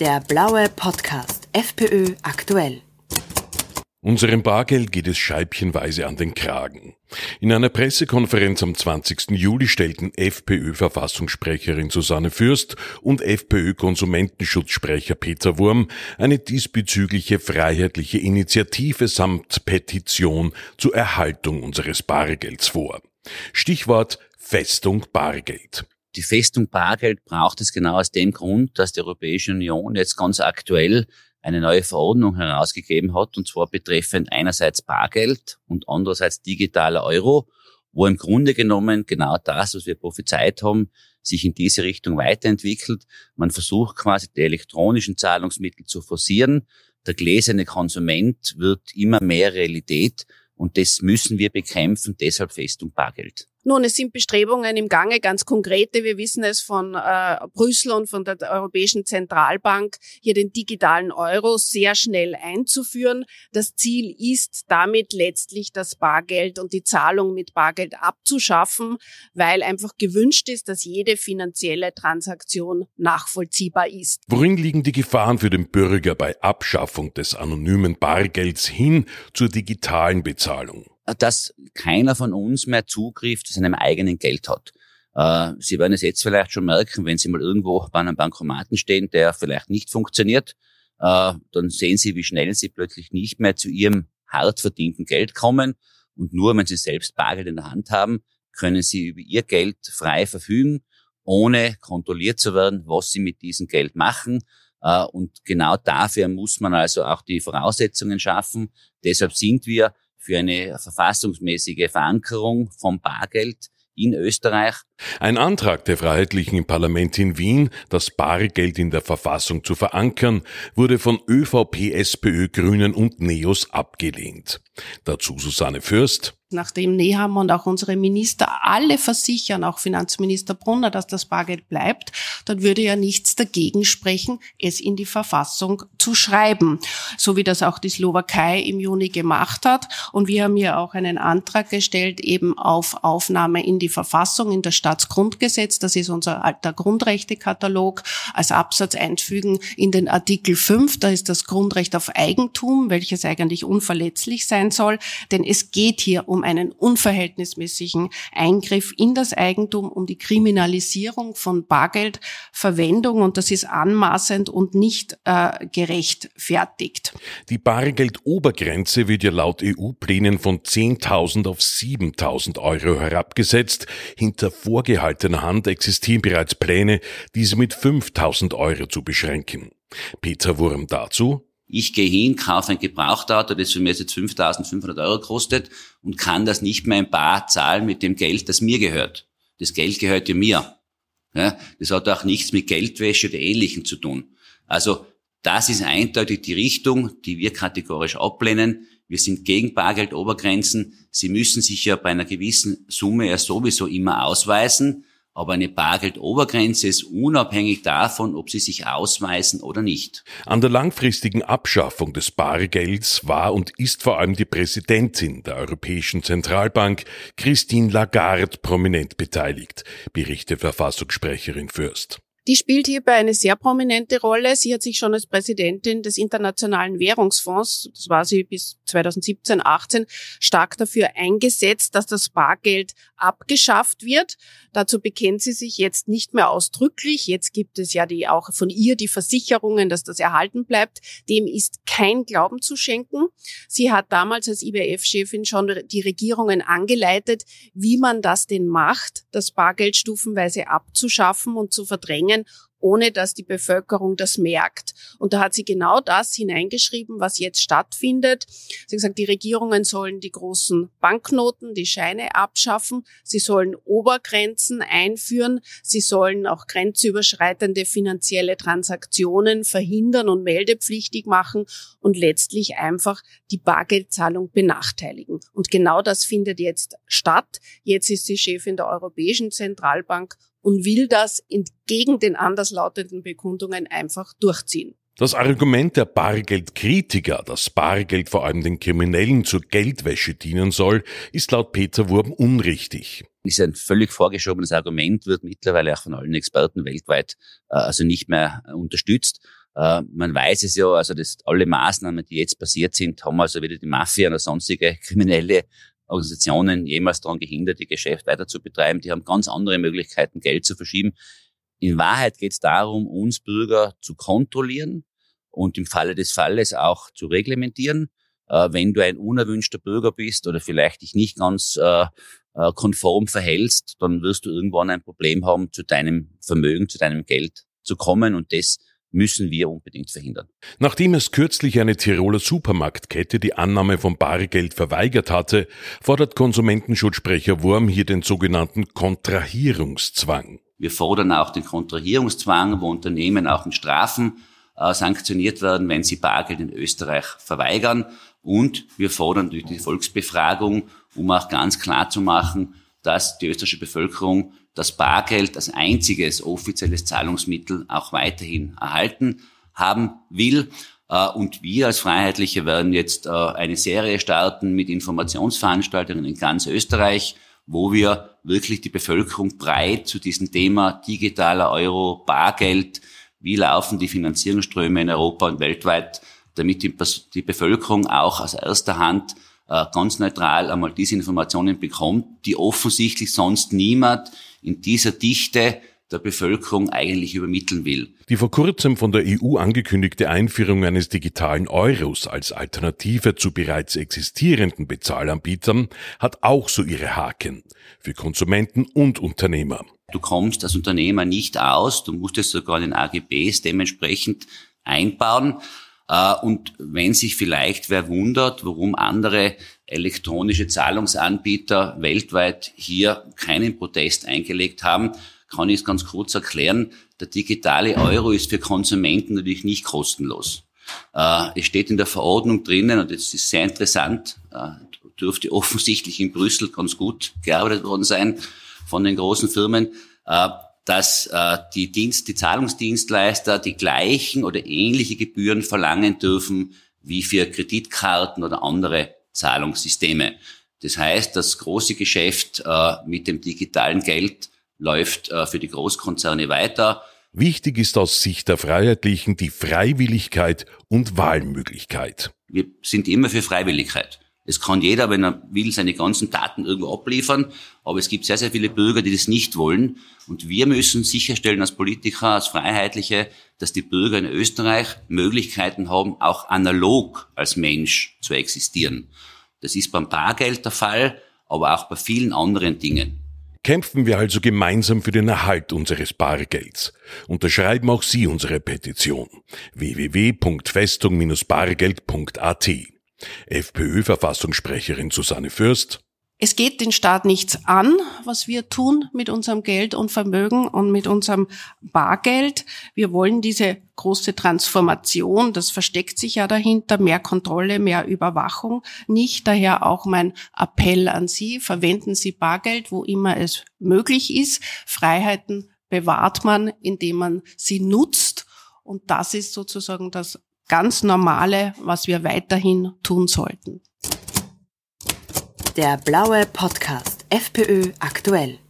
Der blaue Podcast FPÖ aktuell. Unserem Bargeld geht es scheibchenweise an den Kragen. In einer Pressekonferenz am 20. Juli stellten FPÖ-Verfassungssprecherin Susanne Fürst und FPÖ-Konsumentenschutzsprecher Peter Wurm eine diesbezügliche freiheitliche Initiative samt Petition zur Erhaltung unseres Bargelds vor. Stichwort Festung Bargeld. Die Festung Bargeld braucht es genau aus dem Grund, dass die Europäische Union jetzt ganz aktuell eine neue Verordnung herausgegeben hat, und zwar betreffend einerseits Bargeld und andererseits digitaler Euro, wo im Grunde genommen genau das, was wir prophezeit haben, sich in diese Richtung weiterentwickelt. Man versucht quasi die elektronischen Zahlungsmittel zu forcieren. Der gläserne Konsument wird immer mehr Realität und das müssen wir bekämpfen, deshalb Festung Bargeld. Nun, es sind Bestrebungen im Gange, ganz konkrete. Wir wissen es von äh, Brüssel und von der Europäischen Zentralbank, hier den digitalen Euro sehr schnell einzuführen. Das Ziel ist damit letztlich das Bargeld und die Zahlung mit Bargeld abzuschaffen, weil einfach gewünscht ist, dass jede finanzielle Transaktion nachvollziehbar ist. Worin liegen die Gefahren für den Bürger bei Abschaffung des anonymen Bargelds hin zur digitalen Bezahlung? Dass keiner von uns mehr Zugriff zu seinem eigenen Geld hat. Äh, Sie werden es jetzt vielleicht schon merken, wenn Sie mal irgendwo bei einem Bankomaten stehen, der vielleicht nicht funktioniert, äh, dann sehen Sie, wie schnell Sie plötzlich nicht mehr zu Ihrem hart verdienten Geld kommen. Und nur wenn Sie selbst Bargeld in der Hand haben, können Sie über Ihr Geld frei verfügen, ohne kontrolliert zu werden, was Sie mit diesem Geld machen. Äh, und genau dafür muss man also auch die Voraussetzungen schaffen. Deshalb sind wir für eine verfassungsmäßige Verankerung vom Bargeld in Österreich. Ein Antrag der Freiheitlichen im Parlament in Wien, das Bargeld in der Verfassung zu verankern, wurde von ÖVP, SPÖ, Grünen und NEOS abgelehnt. Dazu Susanne Fürst. Nachdem Nehammer und auch unsere Minister alle versichern, auch Finanzminister Brunner, dass das Bargeld bleibt, dann würde ja nichts dagegen sprechen, es in die Verfassung zu schreiben, so wie das auch die Slowakei im Juni gemacht hat. Und wir haben ja auch einen Antrag gestellt, eben auf Aufnahme in die Verfassung, in das Staatsgrundgesetz, das ist unser alter Grundrechtekatalog, als Absatz einfügen in den Artikel 5, da ist das Grundrecht auf Eigentum, welches eigentlich unverletzlich sein soll, denn es geht hier um um einen unverhältnismäßigen Eingriff in das Eigentum, um die Kriminalisierung von Bargeldverwendung und das ist anmaßend und nicht äh, gerechtfertigt. Die Bargeldobergrenze wird ja laut EU-Plänen von 10.000 auf 7.000 Euro herabgesetzt. Hinter vorgehaltener Hand existieren bereits Pläne, diese mit 5.000 Euro zu beschränken. Peter Wurm dazu. Ich gehe hin, kaufe ein Gebrauchtauto, das für mich jetzt 5.500 Euro kostet und kann das nicht mehr in Bar zahlen mit dem Geld, das mir gehört. Das Geld gehört ja mir. Ja, das hat auch nichts mit Geldwäsche oder Ähnlichem zu tun. Also das ist eindeutig die Richtung, die wir kategorisch ablehnen. Wir sind gegen Bargeldobergrenzen. Sie müssen sich ja bei einer gewissen Summe ja sowieso immer ausweisen. Aber eine Bargeldobergrenze ist unabhängig davon, ob sie sich ausweisen oder nicht. An der langfristigen Abschaffung des Bargelds war und ist vor allem die Präsidentin der Europäischen Zentralbank, Christine Lagarde, prominent beteiligt, berichtet Verfassungssprecherin Fürst. Die spielt hierbei eine sehr prominente Rolle. Sie hat sich schon als Präsidentin des Internationalen Währungsfonds, das war sie bis 2017, 18, stark dafür eingesetzt, dass das Bargeld abgeschafft wird. Dazu bekennt sie sich jetzt nicht mehr ausdrücklich. Jetzt gibt es ja die, auch von ihr die Versicherungen, dass das erhalten bleibt. Dem ist kein Glauben zu schenken. Sie hat damals als IWF-Chefin schon die Regierungen angeleitet, wie man das denn macht, das Bargeld stufenweise abzuschaffen und zu verdrängen bringen, ohne dass die Bevölkerung das merkt. Und da hat sie genau das hineingeschrieben, was jetzt stattfindet. Sie hat gesagt, die Regierungen sollen die großen Banknoten, die Scheine abschaffen. Sie sollen Obergrenzen einführen. Sie sollen auch grenzüberschreitende finanzielle Transaktionen verhindern und meldepflichtig machen und letztlich einfach die Bargeldzahlung benachteiligen. Und genau das findet jetzt statt. Jetzt ist sie Chefin der Europäischen Zentralbank und will das entgegen den anderslautenden Bekundungen einfach durchziehen. Das Argument der Bargeldkritiker, dass Bargeld vor allem den Kriminellen zur Geldwäsche dienen soll, ist laut Peter Wurm unrichtig. Ist ein völlig vorgeschobenes Argument, wird mittlerweile auch von allen Experten weltweit äh, also nicht mehr unterstützt. Äh, man weiß es ja, also dass alle Maßnahmen, die jetzt passiert sind, haben also wieder die Mafia oder sonstige kriminelle Organisationen jemals daran gehindert, ihr Geschäft weiter zu betreiben. Die haben ganz andere Möglichkeiten, Geld zu verschieben. In Wahrheit geht es darum, uns Bürger zu kontrollieren und im Falle des Falles auch zu reglementieren. Äh, wenn du ein unerwünschter Bürger bist oder vielleicht dich nicht ganz äh, äh, konform verhältst, dann wirst du irgendwann ein Problem haben, zu deinem Vermögen, zu deinem Geld zu kommen und das müssen wir unbedingt verhindern. Nachdem es kürzlich eine Tiroler Supermarktkette die Annahme von Bargeld verweigert hatte, fordert Konsumentenschutzsprecher Wurm hier den sogenannten Kontrahierungszwang. Wir fordern auch den Kontrahierungszwang, wo Unternehmen auch mit Strafen äh, sanktioniert werden, wenn sie Bargeld in Österreich verweigern. Und wir fordern durch die Volksbefragung, um auch ganz klar zu machen, dass die österreichische Bevölkerung das Bargeld als einziges offizielles Zahlungsmittel auch weiterhin erhalten haben will. Äh, und wir als Freiheitliche werden jetzt äh, eine Serie starten mit Informationsveranstaltungen in ganz Österreich, wo wir wirklich die Bevölkerung breit zu diesem Thema digitaler Euro, Bargeld, wie laufen die Finanzierungsströme in Europa und weltweit, damit die, Bevölkerung auch aus erster Hand ganz neutral einmal diese Informationen bekommt, die offensichtlich sonst niemand in dieser Dichte der Bevölkerung eigentlich übermitteln will. Die vor kurzem von der EU angekündigte Einführung eines digitalen Euros als Alternative zu bereits existierenden Bezahlanbietern hat auch so ihre Haken für Konsumenten und Unternehmer. Du kommst als Unternehmer nicht aus, du musst es sogar in den AGBs dementsprechend einbauen. Äh, und wenn sich vielleicht wer wundert, warum andere elektronische Zahlungsanbieter weltweit hier keinen Protest eingelegt haben, kann ich es ganz kurz erklären. Der digitale Euro ist für Konsumenten natürlich nicht kostenlos. Äh, es steht in der Verordnung drinnen und es ist sehr interessant, äh, dürfte offensichtlich in Brüssel ganz gut gearbeitet worden sein von den großen Firmen, dass äh, die, Dienst, die Zahlungsdienstleister die gleichen oder ähnliche Gebühren verlangen dürfen wie für Kreditkarten oder andere Zahlungssysteme. Das heißt, das große Geschäft äh, mit dem digitalen Geld läuft äh, für die Großkonzerne weiter. Wichtig ist aus Sicht der Freiheitlichen die Freiwilligkeit und Wahlmöglichkeit. Wir sind immer für Freiwilligkeit. Es kann jeder, wenn er will, seine ganzen Daten irgendwo abliefern. Aber es gibt sehr, sehr viele Bürger, die das nicht wollen. Und wir müssen sicherstellen als Politiker, als Freiheitliche, dass die Bürger in Österreich Möglichkeiten haben, auch analog als Mensch zu existieren. Das ist beim Bargeld der Fall, aber auch bei vielen anderen Dingen. Kämpfen wir also gemeinsam für den Erhalt unseres Bargelds. Unterschreiben auch Sie unsere Petition www.festung-bargeld.at FPÖ-Verfassungssprecherin Susanne Fürst. Es geht den Staat nichts an, was wir tun mit unserem Geld und Vermögen und mit unserem Bargeld. Wir wollen diese große Transformation, das versteckt sich ja dahinter, mehr Kontrolle, mehr Überwachung nicht. Daher auch mein Appell an Sie, verwenden Sie Bargeld, wo immer es möglich ist. Freiheiten bewahrt man, indem man sie nutzt. Und das ist sozusagen das ganz Normale, was wir weiterhin tun sollten. Der blaue Podcast FPÖ aktuell.